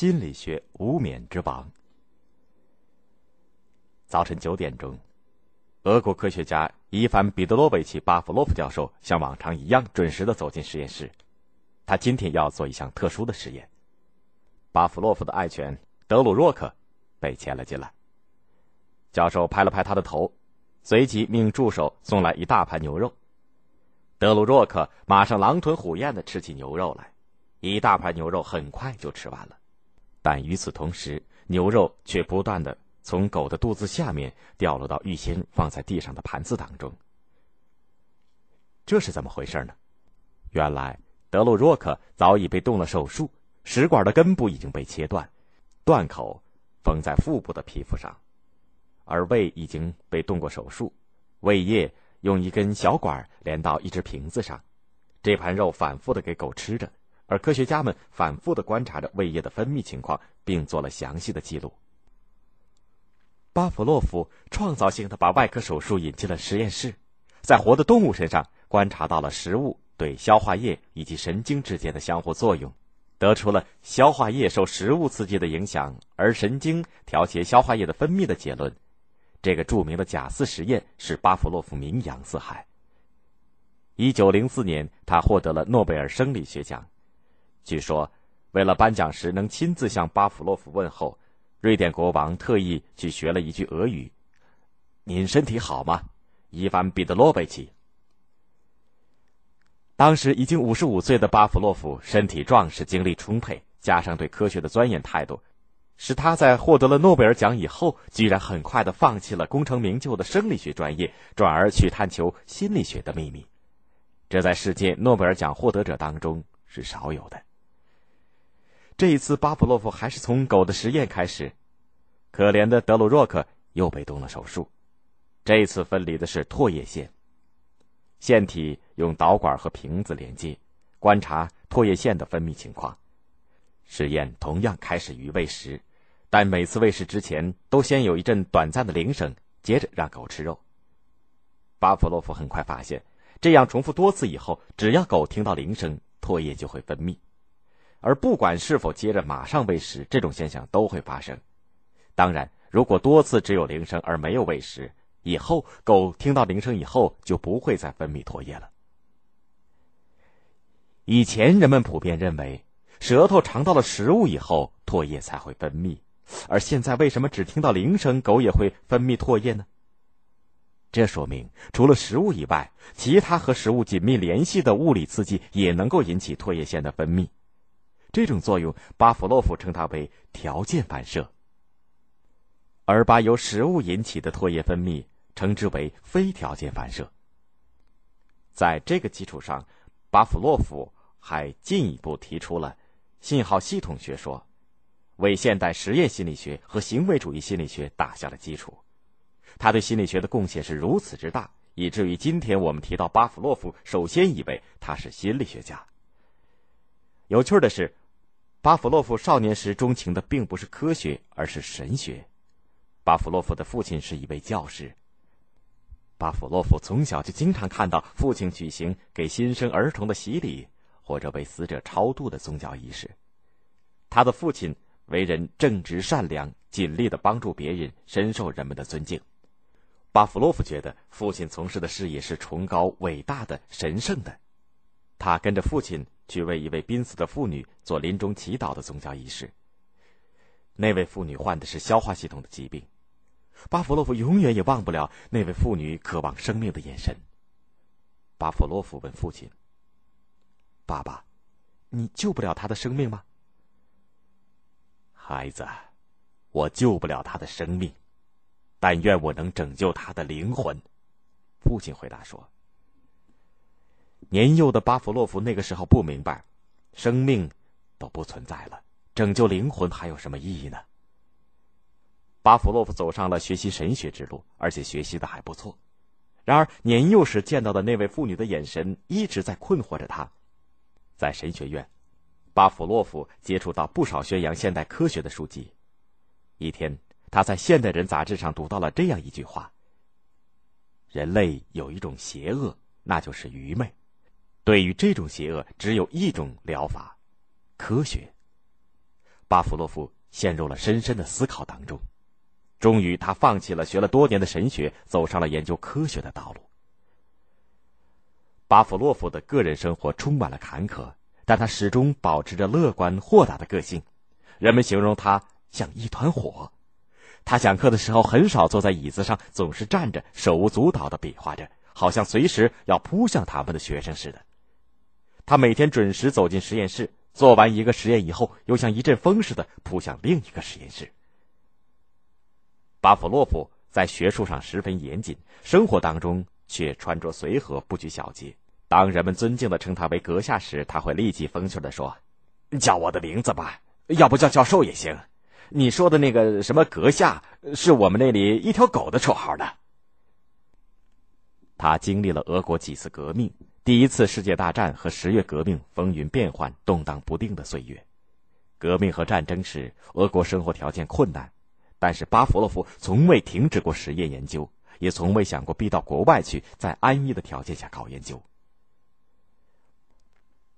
心理学无冕之王。早晨九点钟，俄国科学家伊凡·彼得罗维奇·巴甫洛夫教授像往常一样准时的走进实验室。他今天要做一项特殊的实验。巴甫洛夫的爱犬德鲁若克被牵了进来。教授拍了拍他的头，随即命助手送来一大盘牛肉。德鲁若克马上狼吞虎咽的吃起牛肉来，一大盘牛肉很快就吃完了。但与此同时，牛肉却不断的从狗的肚子下面掉落到预先放在地上的盘子当中。这是怎么回事呢？原来德鲁若克早已被动了手术，食管的根部已经被切断，断口缝在腹部的皮肤上，而胃已经被动过手术，胃液。用一根小管连到一只瓶子上，这盘肉反复的给狗吃着，而科学家们反复的观察着胃液的分泌情况，并做了详细的记录。巴甫洛夫创造性的把外科手术引进了实验室，在活的动物身上观察到了食物对消化液以及神经之间的相互作用，得出了消化液受食物刺激的影响，而神经调节消化液的分泌的结论。这个著名的假饲实验使巴甫洛夫名扬四海。一九零四年，他获得了诺贝尔生理学奖。据说，为了颁奖时能亲自向巴甫洛夫问候，瑞典国王特意去学了一句俄语：“您身体好吗，伊凡·彼得洛维奇？”当时已经五十五岁的巴甫洛夫身体壮实，精力充沛，加上对科学的钻研态度。使他在获得了诺贝尔奖以后，居然很快的放弃了功成名就的生理学专业，转而去探求心理学的秘密。这在世界诺贝尔奖获得者当中是少有的。这一次，巴甫洛夫还是从狗的实验开始。可怜的德鲁若克又被动了手术，这一次分离的是唾液腺。腺体用导管和瓶子连接，观察唾液腺的分泌情况。实验同样开始于喂食。但每次喂食之前，都先有一阵短暂的铃声，接着让狗吃肉。巴甫洛夫很快发现，这样重复多次以后，只要狗听到铃声，唾液就会分泌，而不管是否接着马上喂食，这种现象都会发生。当然，如果多次只有铃声而没有喂食，以后狗听到铃声以后就不会再分泌唾液了。以前人们普遍认为，舌头尝到了食物以后，唾液才会分泌。而现在，为什么只听到铃声，狗也会分泌唾液呢？这说明，除了食物以外，其他和食物紧密联系的物理刺激也能够引起唾液腺的分泌。这种作用，巴甫洛夫称它为条件反射，而把由食物引起的唾液分泌称之为非条件反射。在这个基础上，巴甫洛夫还进一步提出了信号系统学说。为现代实验心理学和行为主义心理学打下了基础，他对心理学的贡献是如此之大，以至于今天我们提到巴甫洛夫，首先以为他是心理学家。有趣的是，巴甫洛夫少年时钟情的并不是科学，而是神学。巴甫洛夫的父亲是一位教师，巴甫洛夫从小就经常看到父亲举行给新生儿童的洗礼或者为死者超度的宗教仪式，他的父亲。为人正直善良，尽力的帮助别人，深受人们的尊敬。巴甫洛夫觉得父亲从事的事业是崇高、伟大的、神圣的。他跟着父亲去为一位濒死的妇女做临终祈祷的宗教仪式。那位妇女患的是消化系统的疾病。巴甫洛夫永远也忘不了那位妇女渴望生命的眼神。巴甫洛夫问父亲：“爸爸，你救不了她的生命吗？”孩子，我救不了他的生命，但愿我能拯救他的灵魂。”父亲回答说。年幼的巴甫洛夫那个时候不明白，生命都不存在了，拯救灵魂还有什么意义呢？巴甫洛夫走上了学习神学之路，而且学习的还不错。然而，年幼时见到的那位妇女的眼神一直在困惑着他，在神学院。巴甫洛夫接触到不少宣扬现代科学的书籍。一天，他在《现代人》杂志上读到了这样一句话：“人类有一种邪恶，那就是愚昧。对于这种邪恶，只有一种疗法——科学。”巴甫洛夫陷入了深深的思考当中，终于他放弃了学了多年的神学，走上了研究科学的道路。巴甫洛夫的个人生活充满了坎坷，但他始终保持着乐观豁达的个性。人们形容他像一团火。他讲课的时候很少坐在椅子上，总是站着，手舞足蹈的比划着，好像随时要扑向他们的学生似的。他每天准时走进实验室，做完一个实验以后，又像一阵风似的扑向另一个实验室。巴甫洛夫在学术上十分严谨，生活当中。却穿着随和，不拘小节。当人们尊敬的称他为阁下时，他会立即风趣的说：“叫我的名字吧，要不叫教授也行。你说的那个什么阁下，是我们那里一条狗的绰号呢。”他经历了俄国几次革命，第一次世界大战和十月革命风云变幻、动荡不定的岁月。革命和战争时，俄国生活条件困难，但是巴甫洛夫从未停止过实验研究。也从未想过逼到国外去，在安逸的条件下搞研究。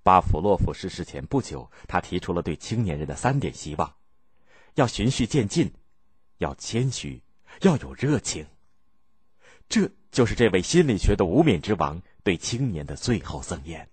巴甫洛夫逝世前不久，他提出了对青年人的三点希望：要循序渐进，要谦虚，要有热情。这就是这位心理学的无冕之王对青年的最后赠言。